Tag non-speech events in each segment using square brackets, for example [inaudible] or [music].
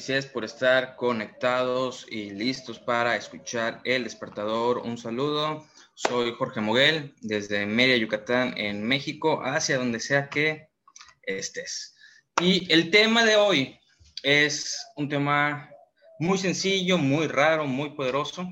Felicidades por estar conectados y listos para escuchar El Despertador. Un saludo. Soy Jorge Moguel desde Mérida, Yucatán, en México, hacia donde sea que estés. Y el tema de hoy es un tema muy sencillo, muy raro, muy poderoso.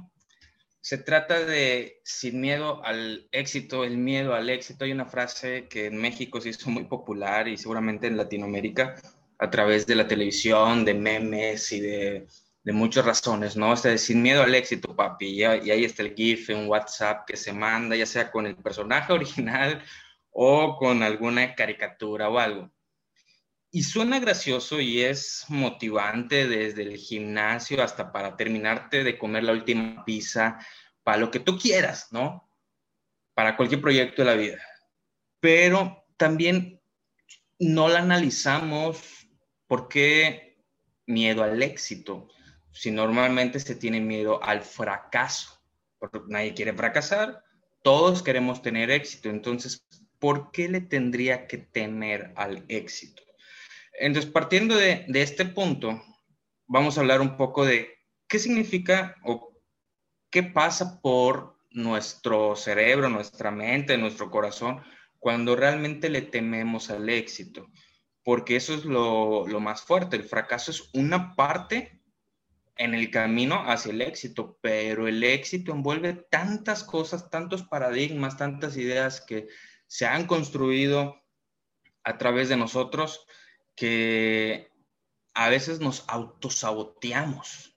Se trata de sin miedo al éxito, el miedo al éxito. Hay una frase que en México se hizo muy popular y seguramente en Latinoamérica a través de la televisión, de memes y de, de muchas razones, ¿no? O sea, sin miedo al éxito, papi. Y, ahí está el GIF en WhatsApp que se manda, ya sea con el personaje [laughs] original o con alguna caricatura o algo. Y suena gracioso y es motivante desde el gimnasio hasta para terminarte de comer la última pizza, para lo que tú quieras, ¿no? Para cualquier proyecto de la vida. Pero también no la analizamos ¿Por qué miedo al éxito? Si normalmente se tiene miedo al fracaso, porque nadie quiere fracasar, todos queremos tener éxito, entonces, ¿por qué le tendría que temer al éxito? Entonces, partiendo de, de este punto, vamos a hablar un poco de qué significa o qué pasa por nuestro cerebro, nuestra mente, nuestro corazón, cuando realmente le tememos al éxito porque eso es lo, más fuerte. El fracaso es una parte en el camino hacia el éxito, pero el éxito envuelve tantas cosas, tantos paradigmas, tantas ideas que se han construido a través de nosotros que a veces nos autosaboteamos.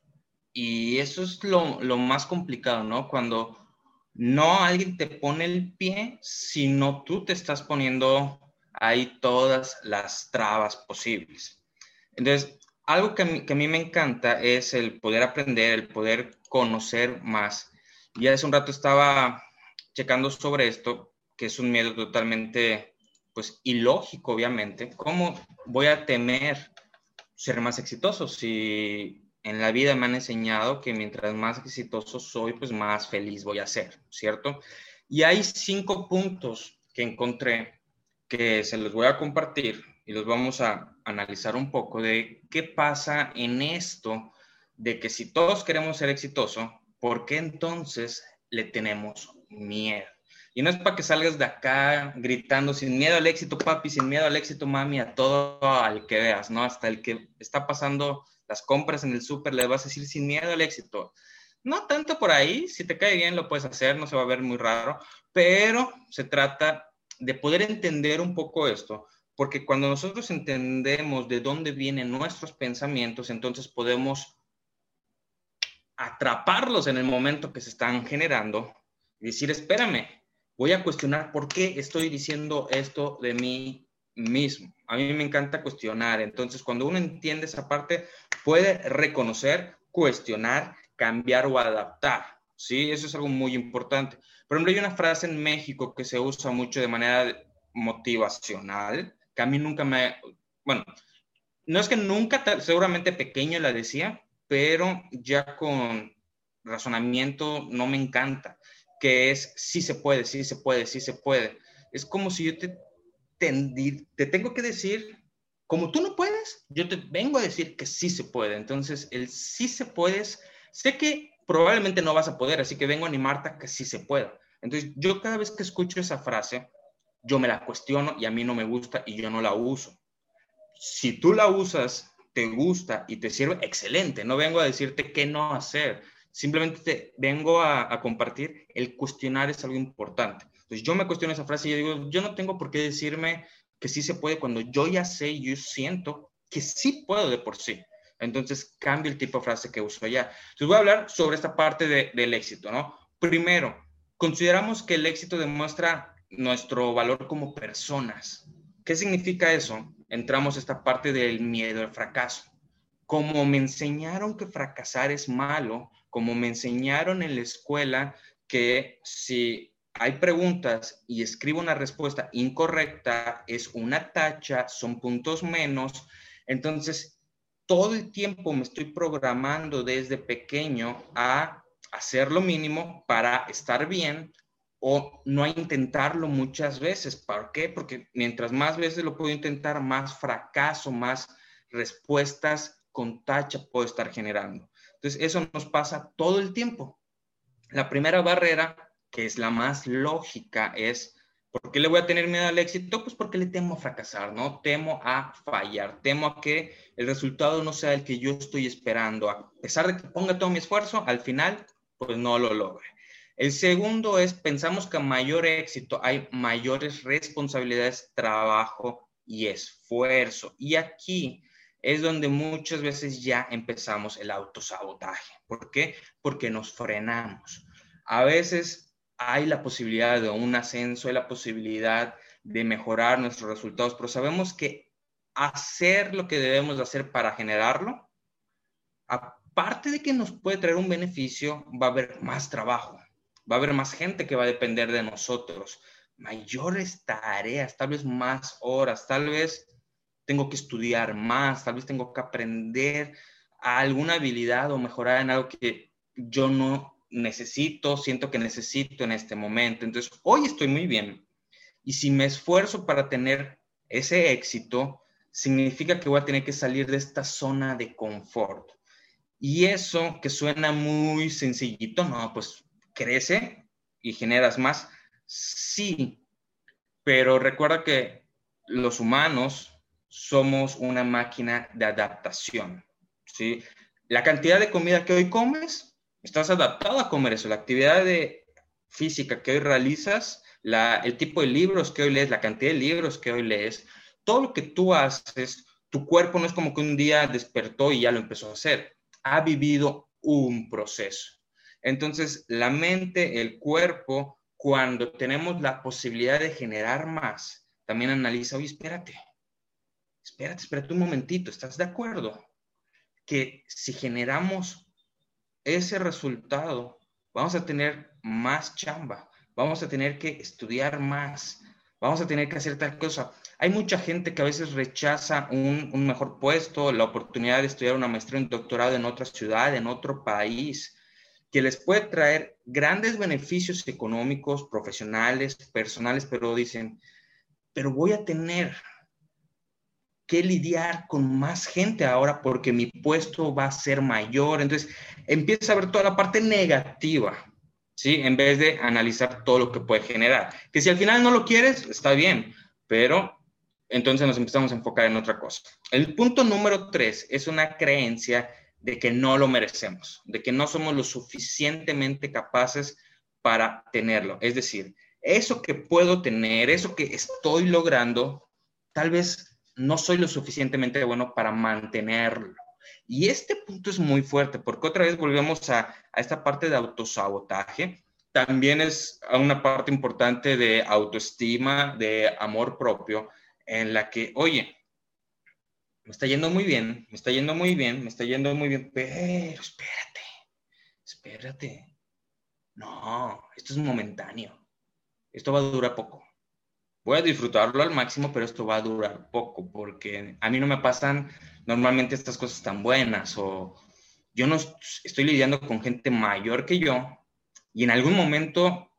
Y eso es lo, lo más complicado, ¿no? Cuando no alguien te pone el pie, sino tú te estás poniendo hay todas las trabas posibles. Entonces, algo que a, mí, me encanta es el poder aprender, el poder conocer más. Y hace un rato estaba checando sobre esto, que es un miedo totalmente, pues, ilógico, obviamente. ¿Cómo voy a temer ser más exitoso si en la vida me han enseñado que mientras más exitoso soy, pues más feliz voy a ser, ¿cierto? Y hay cinco puntos que encontré que se los voy a compartir y los vamos a analizar un poco de qué pasa en esto de que si todos queremos ser exitosos, ¿por qué entonces le tenemos miedo? Y no es para que salgas de acá gritando sin miedo al éxito, papi, sin miedo al éxito, mami, a todo al que veas, ¿no? Hasta el que está pasando las compras en el súper, le vas a decir sin miedo al éxito. No tanto por ahí, si te cae bien lo puedes hacer, no se va a ver muy raro, pero se trata de poder entender un poco esto, porque cuando nosotros entendemos de dónde vienen nuestros pensamientos, entonces podemos atraparlos en el momento que se están generando y decir, espérame, voy a cuestionar por qué estoy diciendo esto de mí mismo. A mí me encanta cuestionar, entonces cuando uno entiende esa parte, puede reconocer, cuestionar, cambiar o adaptar. Sí, eso es algo muy importante. Por ejemplo, hay una frase en México que se usa mucho de manera motivacional, que a mí nunca me, bueno, no es que nunca, seguramente pequeño la decía, pero ya con razonamiento no me encanta, que es sí se puede, sí se puede, sí se puede. Es como si yo te, te tengo que decir, como tú no puedes, yo te vengo a decir que sí se puede. Entonces, el sí se puede, sé que probablemente no vas a poder, así que vengo a animarte que sí se pueda. Entonces, yo cada vez que escucho esa frase, yo me la cuestiono y a mí no me gusta y yo no la uso. Si tú la usas, te gusta y te sirve, excelente. No vengo a decirte qué no hacer. Simplemente te vengo a, a compartir. El cuestionar es algo importante. Entonces, yo me cuestiono esa frase y yo digo, yo no tengo por qué decirme que sí se puede cuando yo ya sé y yo siento que sí puedo de por sí. Entonces, cambio el tipo de frase que uso allá. Entonces, voy a hablar sobre esta parte del éxito, ¿no? Primero, consideramos que el éxito demuestra nuestro valor como personas. ¿Qué significa eso? Entramos a esta parte del miedo al fracaso. Como me enseñaron que fracasar es malo, como me enseñaron en la escuela que si hay preguntas y escribo una respuesta incorrecta, es una tacha, son puntos menos. Entonces, todo el tiempo me estoy programando desde pequeño a hacer lo mínimo para estar bien o no a intentarlo muchas veces. ¿Por qué? Porque mientras más veces lo puedo intentar, más fracaso, más respuestas con tacha puedo estar generando. Entonces, eso nos pasa todo el tiempo. La primera barrera, que es la más lógica, es ¿Por qué le voy a tener miedo al éxito? Pues porque le temo a fracasar, ¿no? Temo a fallar, temo a que el resultado no sea el que yo estoy esperando. A pesar de que ponga todo mi esfuerzo, al final, pues no lo logre. El segundo es, pensamos que a mayor éxito hay mayores responsabilidades, trabajo y esfuerzo. Y aquí es donde muchas veces ya empezamos el autosabotaje. ¿Por qué? Porque nos frenamos. A veces hay la posibilidad de un ascenso, hay la posibilidad de mejorar nuestros resultados, pero sabemos que hacer lo que debemos de hacer para generarlo, aparte de que nos puede traer un beneficio, va a haber más trabajo, va a haber más gente que va a depender de nosotros, mayores tareas, tal vez más horas, tal vez tengo que estudiar más, tal vez tengo que aprender alguna habilidad o mejorar en algo que yo no necesito, siento que necesito en este momento. Entonces, hoy estoy muy bien. Y si me esfuerzo para tener ese éxito, significa que voy a tener que salir de esta zona de confort. Y eso que suena muy sencillito, no, pues crece y generas más. Sí, pero recuerda que los humanos somos una máquina de adaptación. ¿sí? La cantidad de comida que hoy comes estás adaptado a comer eso. La actividad física que hoy realizas, el tipo de libros que hoy lees, la cantidad de libros que hoy lees, todo lo que tú haces, tu cuerpo no es como que un día despertó y ya lo empezó a hacer. Ha vivido un proceso. Entonces, la mente, el cuerpo, cuando tenemos la posibilidad de generar más, también analiza, oye, espérate, espérate, espérate un momentito, ¿estás de acuerdo? Que si generamos ese resultado, vamos a tener más chamba, vamos a tener que estudiar más, vamos a tener que hacer tal cosa. Hay mucha gente que a veces rechaza un, mejor puesto, la oportunidad de estudiar una maestría, un doctorado en otra ciudad, en otro país, que les puede traer grandes beneficios económicos, profesionales, personales, pero dicen, pero voy a tener que lidiar con más gente ahora porque mi puesto va a ser mayor. Entonces, empieza a ver toda la parte negativa, ¿sí? En vez de analizar todo lo que puede generar. Que si al final no lo quieres, está bien, pero entonces nos empezamos a enfocar en otra cosa. El punto número tres es una creencia de que no lo merecemos, de que no somos lo suficientemente capaces para tenerlo. Es decir, eso que puedo tener, eso que estoy logrando, tal vez no soy lo suficientemente bueno para mantenerlo. Y este punto es muy fuerte, porque otra vez volvemos a, esta parte de autosabotaje. También es una parte importante de autoestima, de amor propio, en la que, oye, me está yendo muy bien, me está yendo muy bien, me está yendo muy bien, pero espérate, espérate. No, esto es momentáneo. Esto va a durar poco voy a disfrutarlo al máximo, pero esto va a durar poco, porque a mí no me pasan normalmente estas cosas tan buenas, o yo no estoy lidiando con gente mayor que yo, y en algún momento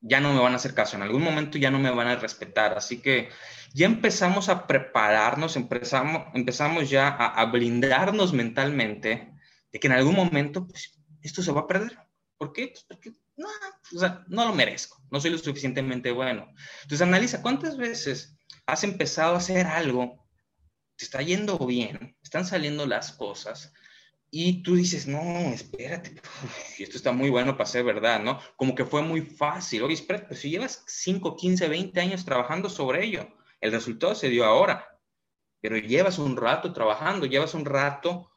ya no me van a hacer caso, en algún momento ya no me van a respetar, así que ya empezamos a prepararnos, empezamos, empezamos ya a, blindarnos mentalmente de que en algún momento pues, esto se va a perder. ¿Por qué? Pues porque no, o sea, no lo merezco, no soy lo suficientemente bueno. Entonces analiza cuántas veces has empezado a hacer algo, te está yendo bien, están saliendo las cosas, y tú dices, no, espérate, [laughs] esto está muy bueno para ser verdad, ¿no? Como que fue muy fácil. Oye, espérate, pues si llevas 5, 15, 20 años trabajando sobre ello, el resultado se dio ahora, pero llevas un rato trabajando, llevas un rato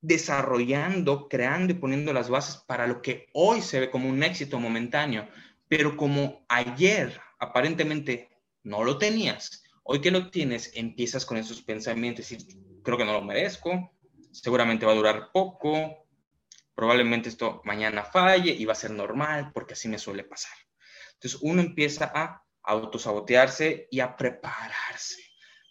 desarrollando, creando y poniendo las bases para lo que hoy se ve como un éxito momentáneo, pero como ayer aparentemente no lo tenías, hoy que lo tienes, empiezas con esos pensamientos y creo que no lo merezco, seguramente va a durar poco, probablemente esto mañana falle y va a ser normal porque así me suele pasar. Entonces uno empieza a autosabotearse y a prepararse,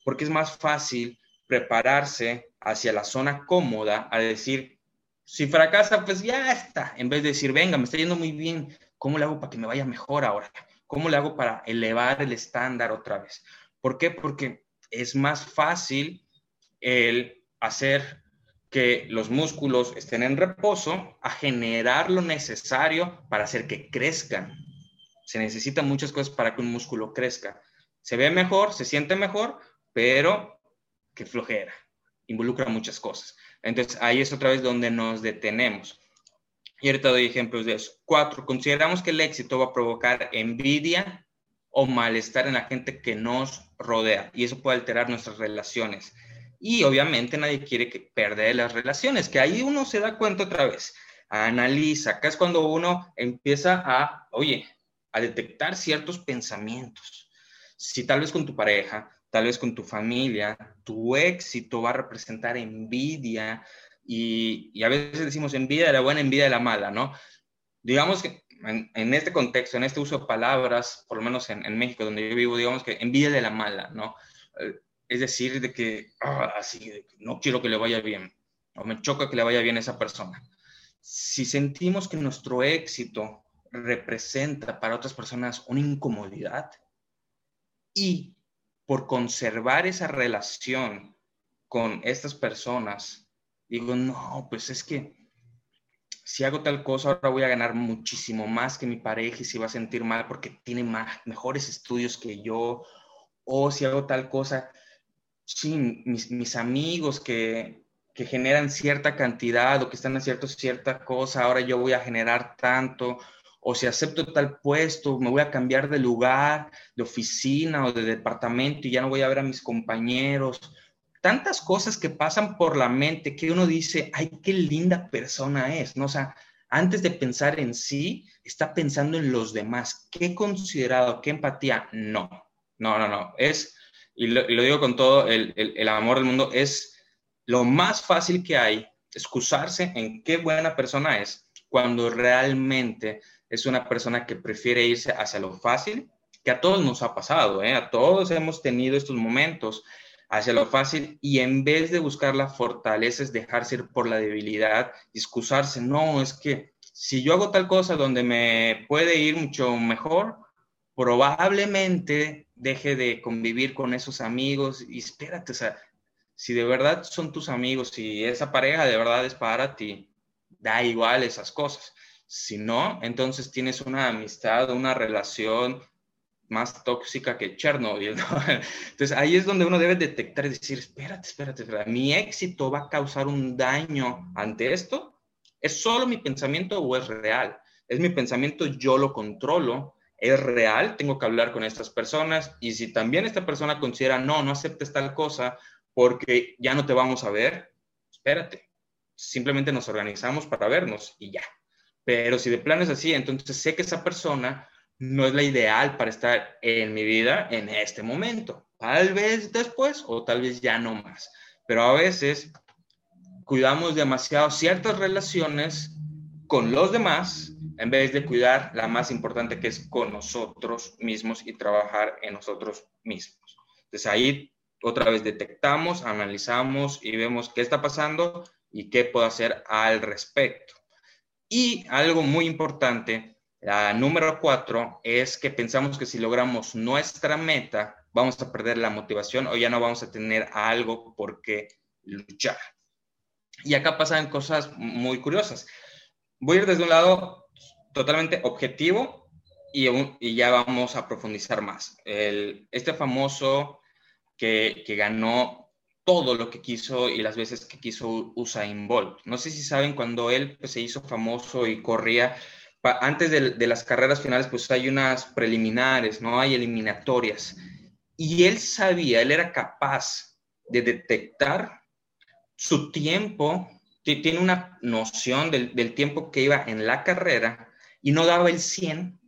porque es más fácil prepararse hacia la zona cómoda a decir, si fracasa, pues ya está, en vez de decir, venga, me está yendo muy bien, ¿cómo le hago para que me vaya mejor ahora? ¿Cómo le hago para elevar el estándar otra vez? ¿Por qué? Porque es más fácil el hacer que los músculos estén en reposo a generar lo necesario para hacer que crezcan. Se necesitan muchas cosas para que un músculo crezca. Se ve mejor, se siente mejor, pero que flojera. Involucra muchas cosas. Entonces ahí es otra vez donde nos detenemos. Y ahorita doy ejemplos de eso. Cuatro, consideramos que el éxito va a provocar envidia o malestar en la gente que nos rodea y eso puede alterar nuestras relaciones. Y obviamente nadie quiere que perder las relaciones, que ahí uno se da cuenta otra vez, analiza. Acá es cuando uno empieza a, oye, a detectar ciertos pensamientos. Si tal vez con tu pareja, tal vez con tu familia, tu éxito va a representar envidia, y, a veces decimos envidia de la buena, envidia de la mala, ¿no? Digamos que en, este contexto, en este uso de palabras, por lo menos en, México, donde yo vivo, digamos que envidia de la mala, ¿no? Eh, es decir, de que, ah, así, no quiero que le vaya bien, o me choca que le vaya bien a esa persona. Si sentimos que nuestro éxito representa para otras personas una incomodidad y por conservar esa relación con estas personas, digo, no, pues es que si hago tal cosa, ahora voy a ganar muchísimo más que mi pareja y se va a sentir mal porque tiene más, mejores estudios que yo. O si hago tal cosa, sí, mis, amigos que, que, generan cierta cantidad o que están haciendo cierta cosa, ahora yo voy a generar tanto. O si acepto tal puesto, me voy a cambiar de lugar, de oficina o de departamento y ya no voy a ver a mis compañeros tantas cosas que pasan por la mente que uno dice, ay, qué linda persona es, ¿no? O sea, antes de pensar en sí, está pensando en los demás. ¿Qué considerado? ¿Qué empatía? No, no, no, no. Es, y lo, digo con todo el, el, amor del mundo, es lo más fácil que hay, excusarse en qué buena persona es, cuando realmente es una persona que prefiere irse hacia lo fácil, que a todos nos ha pasado, ¿eh? A todos hemos tenido estos momentos hacia lo fácil y en vez de buscar la fortaleza es dejarse ir por la debilidad, excusarse, no, es que si yo hago tal cosa donde me puede ir mucho mejor, probablemente deje de convivir con esos amigos y espérate, o sea, si de verdad son tus amigos, si esa pareja de verdad es para ti, da igual esas cosas. Si no, entonces tienes una amistad, una relación más tóxica que Chernobyl. ¿no? [laughs] Entonces ahí es donde uno debe detectar y decir, espérate, espérate, espérate, mi éxito va a causar un daño ante esto. ¿Es solo mi pensamiento o es real? Es mi pensamiento, yo lo controlo, es real, tengo que hablar con estas personas y si también esta persona considera, no, no aceptes tal cosa porque ya no te vamos a ver, espérate, simplemente nos organizamos para vernos y ya. Pero si de plan es así, entonces sé que esa persona no es la ideal para estar en mi vida en este momento. Tal vez después o tal vez ya no más. Pero a veces cuidamos demasiado ciertas relaciones con los demás en vez de cuidar la más importante que es con nosotros mismos y trabajar en nosotros mismos. Entonces ahí otra vez detectamos, analizamos y vemos qué está pasando y qué puedo hacer al respecto. Y algo muy importante la número cuatro es que pensamos que si logramos nuestra meta, vamos a perder la motivación o ya no vamos a tener algo por qué luchar. Y acá pasan cosas muy curiosas. Voy a ir desde un lado totalmente objetivo y, ya vamos a profundizar más. El, este famoso que, que, ganó todo lo que quiso y las veces que quiso Usain Bolt. No sé si saben cuando él pues, se hizo famoso y corría antes de, las carreras finales, pues hay unas preliminares, ¿no? Hay eliminatorias. Y él sabía, él era capaz de detectar su tiempo, tiene una noción del, tiempo que iba en la carrera y no daba el 100.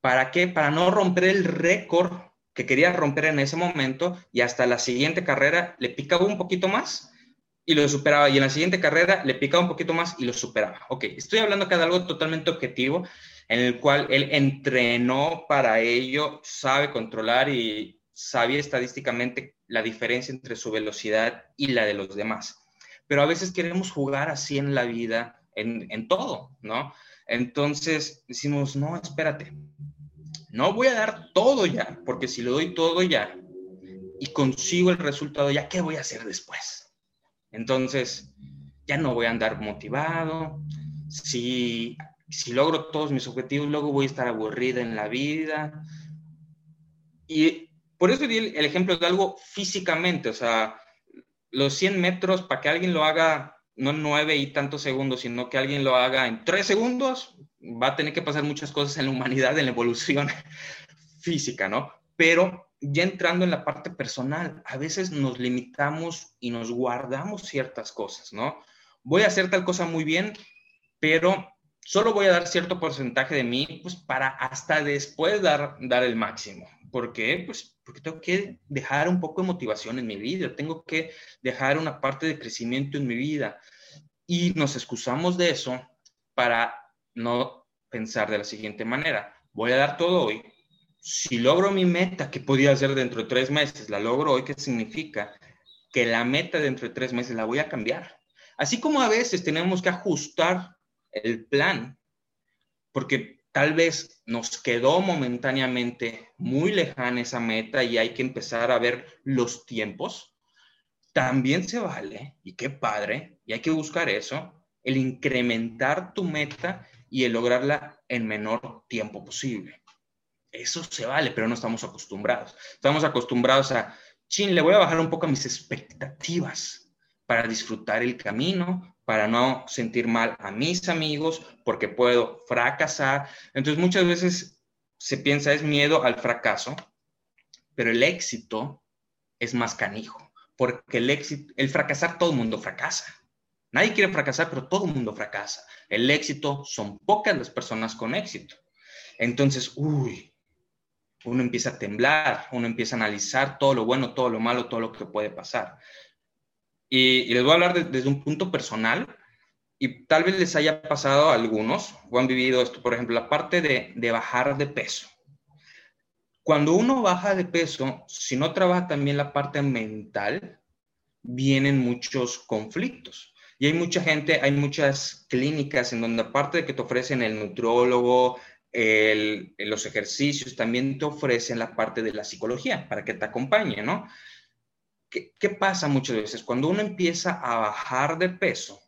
¿Para qué? Para no romper el récord que quería romper en ese momento y hasta la siguiente carrera le picaba un poquito más y lo superaba. Y en la siguiente carrera le picaba un poquito más y lo superaba. Ok, estoy hablando acá de algo totalmente objetivo en el cual él entrenó para ello, sabe controlar y sabía estadísticamente la diferencia entre su velocidad y la de los demás. Pero a veces queremos jugar así en la vida, en, en todo, ¿no? Entonces decimos, no, espérate, no voy a dar todo ya, porque si lo doy todo ya y consigo el resultado ya, ¿qué voy a hacer después? Entonces, ya no voy a andar motivado. Si, si logro todos mis objetivos, luego voy a estar aburrida en la vida. Y por eso di el, ejemplo de algo físicamente, o sea, los 100 metros para que alguien lo haga no en nueve y tantos segundos, sino que alguien lo haga en tres segundos, va a tener que pasar muchas cosas en la humanidad, en la evolución [laughs] física, ¿no? Pero ya entrando en la parte personal, a veces nos limitamos y nos guardamos ciertas cosas, ¿no? Voy a hacer tal cosa muy bien, pero solo voy a dar cierto porcentaje de mí, pues para hasta después dar, dar el máximo. ¿Por qué? Pues porque tengo que dejar un poco de motivación en mi vida, tengo que dejar una parte de crecimiento en mi vida. Y nos excusamos de eso para no pensar de la siguiente manera. Voy a dar todo hoy. Si logro mi meta, que podía ser dentro de tres meses, la logro hoy, ¿qué significa? Que la meta dentro de tres meses la voy a cambiar. Así como a veces tenemos que ajustar el plan, porque tal vez nos quedó momentáneamente muy lejana esa meta y hay que empezar a ver los tiempos, también se vale, y qué padre, y hay que buscar eso, el incrementar tu meta y el lograrla en menor tiempo posible. Eso se vale, pero no estamos acostumbrados. Estamos acostumbrados a, chin, le voy a bajar un poco a mis expectativas para disfrutar el camino, para no sentir mal a mis amigos, porque puedo fracasar. Entonces muchas veces se piensa es miedo al fracaso, pero el éxito es más canijo, porque el éxito, el fracasar todo el mundo fracasa. Nadie quiere fracasar, pero todo el mundo fracasa. El éxito son pocas las personas con éxito. Entonces, uy, uno empieza a temblar, uno empieza a analizar todo lo bueno, todo lo malo, todo lo que puede pasar. Y, les voy a hablar desde un punto personal y tal vez les haya pasado a algunos o han vivido esto, por ejemplo, la parte de, de bajar de peso. Cuando uno baja de peso, si no trabaja también la parte mental, vienen muchos conflictos. Y hay mucha gente, hay muchas clínicas en donde aparte de que te ofrecen el nutriólogo, el, los ejercicios, también te ofrecen la parte de la psicología para que te acompañe, ¿no? ¿qué, pasa muchas veces? Cuando uno empieza a bajar de peso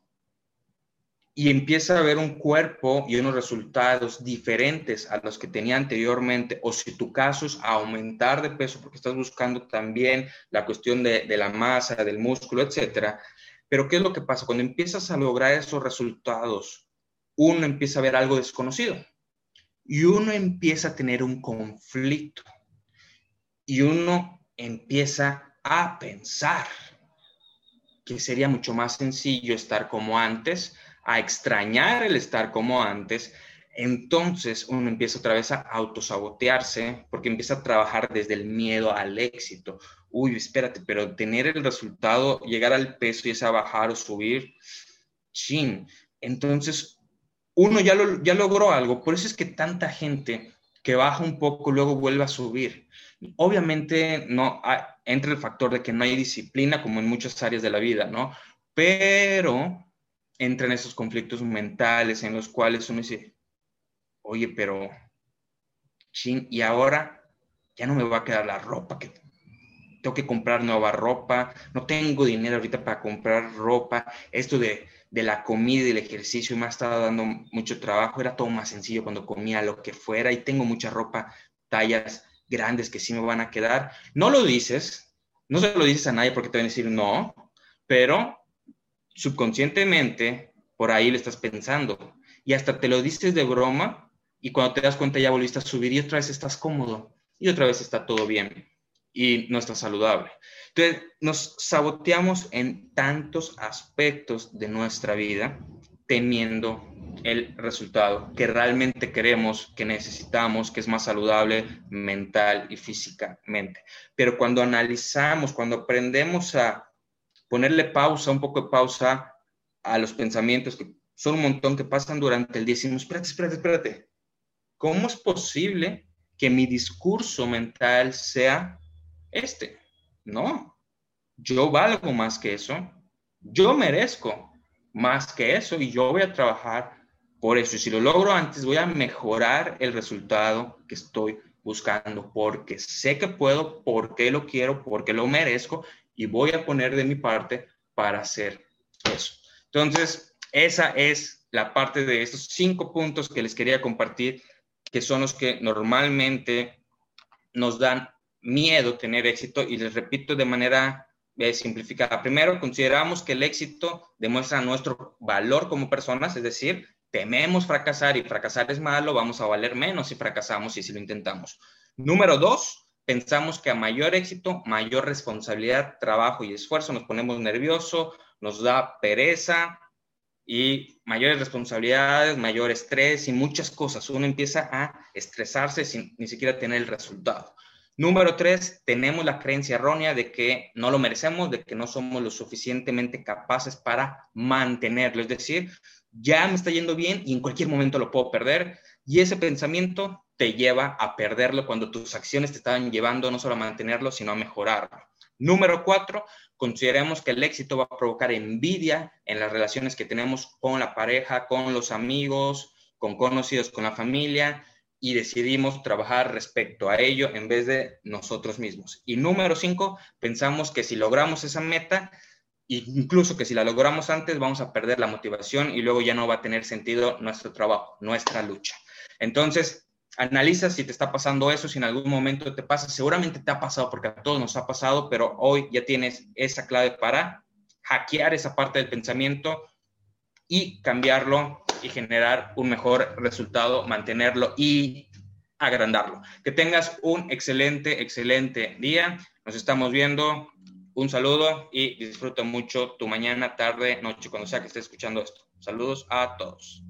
y empieza a ver un cuerpo y unos resultados diferentes a los que tenía anteriormente, o si tu caso es aumentar de peso porque estás buscando también la cuestión de, de la masa, del músculo, etcétera. Pero ¿qué es lo que pasa? Cuando empiezas a lograr esos resultados, uno empieza a ver algo desconocido y uno empieza a tener un conflicto y uno empieza a pensar que sería mucho más sencillo estar como antes, a extrañar el estar como antes, entonces uno empieza otra vez a autosabotearse porque empieza a trabajar desde el miedo al éxito. Uy, espérate, pero tener el resultado, llegar al peso y esa bajar o subir, chin. Entonces, uno ya, lo, ya logró algo. Por eso es que tanta gente que baja un poco, luego vuelve a subir. Obviamente no entra el factor de que no hay disciplina como en muchas áreas de la vida, ¿no? Pero entran esos conflictos mentales en los cuales uno dice, oye, pero, y ahora ya no me va a quedar la ropa que tengo que comprar nueva ropa, no tengo dinero ahorita para comprar ropa, esto de, de la comida y el ejercicio me ha estado dando mucho trabajo, era todo más sencillo cuando comía lo que fuera y tengo mucha ropa, tallas grandes que sí me van a quedar. No lo dices, no se lo dices a nadie porque te van a decir no, pero subconscientemente por ahí le estás pensando. Y hasta te lo dices de broma y cuando te das cuenta ya volviste a subir y otra vez estás cómodo y otra vez está todo bien y no está saludable. Entonces nos saboteamos en tantos aspectos de nuestra vida temiendo el resultado que realmente queremos, que necesitamos, que es más saludable mental y físicamente. Pero cuando analizamos, cuando aprendemos a ponerle pausa, un poco de pausa a los pensamientos que son un montón que pasan durante el día, decimos, espérate, espérate, espérate, ¿cómo es posible que mi discurso mental sea este? No, yo valgo más que eso, yo merezco más que eso y yo voy a trabajar por eso. Y si lo logro antes, voy a mejorar el resultado que estoy buscando porque sé que puedo, porque lo quiero, porque lo merezco y voy a poner de mi parte para hacer eso. Entonces, esa es la parte de estos cinco puntos que les quería compartir, que son los que normalmente nos dan miedo tener éxito y les repito de manera eh, simplificada. Primero, consideramos que el éxito demuestra nuestro valor como personas, es decir, tememos fracasar y fracasar es malo, vamos a valer menos si fracasamos y si lo intentamos. Número dos, pensamos que a mayor éxito, mayor responsabilidad, trabajo y esfuerzo, nos ponemos nervioso, nos da pereza y mayores responsabilidades, mayor estrés y muchas cosas. Uno empieza a estresarse sin ni siquiera tener el resultado. Número tres, tenemos la creencia errónea de que no lo merecemos, de que no somos lo suficientemente capaces para mantenerlo. Es decir, ya me está yendo bien y en cualquier momento lo puedo perder. Y ese pensamiento te lleva a perderlo cuando tus acciones te están llevando no solo a mantenerlo, sino a mejorarlo. Número cuatro, consideremos que el éxito va a provocar envidia en las relaciones que tenemos con la pareja, con los amigos, con conocidos, con la familia, y decidimos trabajar respecto a ello en vez de nosotros mismos. Y número cinco, pensamos que si logramos esa meta, incluso que si la logramos antes, vamos a perder la motivación y luego ya no va a tener sentido nuestro trabajo, nuestra lucha. Entonces, analiza si te está pasando eso, si en algún momento te pasa, seguramente te ha pasado porque a todos nos ha pasado, pero hoy ya tienes esa clave para hackear esa parte del pensamiento y cambiarlo y generar un mejor resultado, mantenerlo y agrandarlo. Que tengas un excelente, excelente día. Nos estamos viendo. Un saludo y disfruta mucho tu mañana, tarde, noche, cuando sea que estés escuchando esto. Saludos a todos.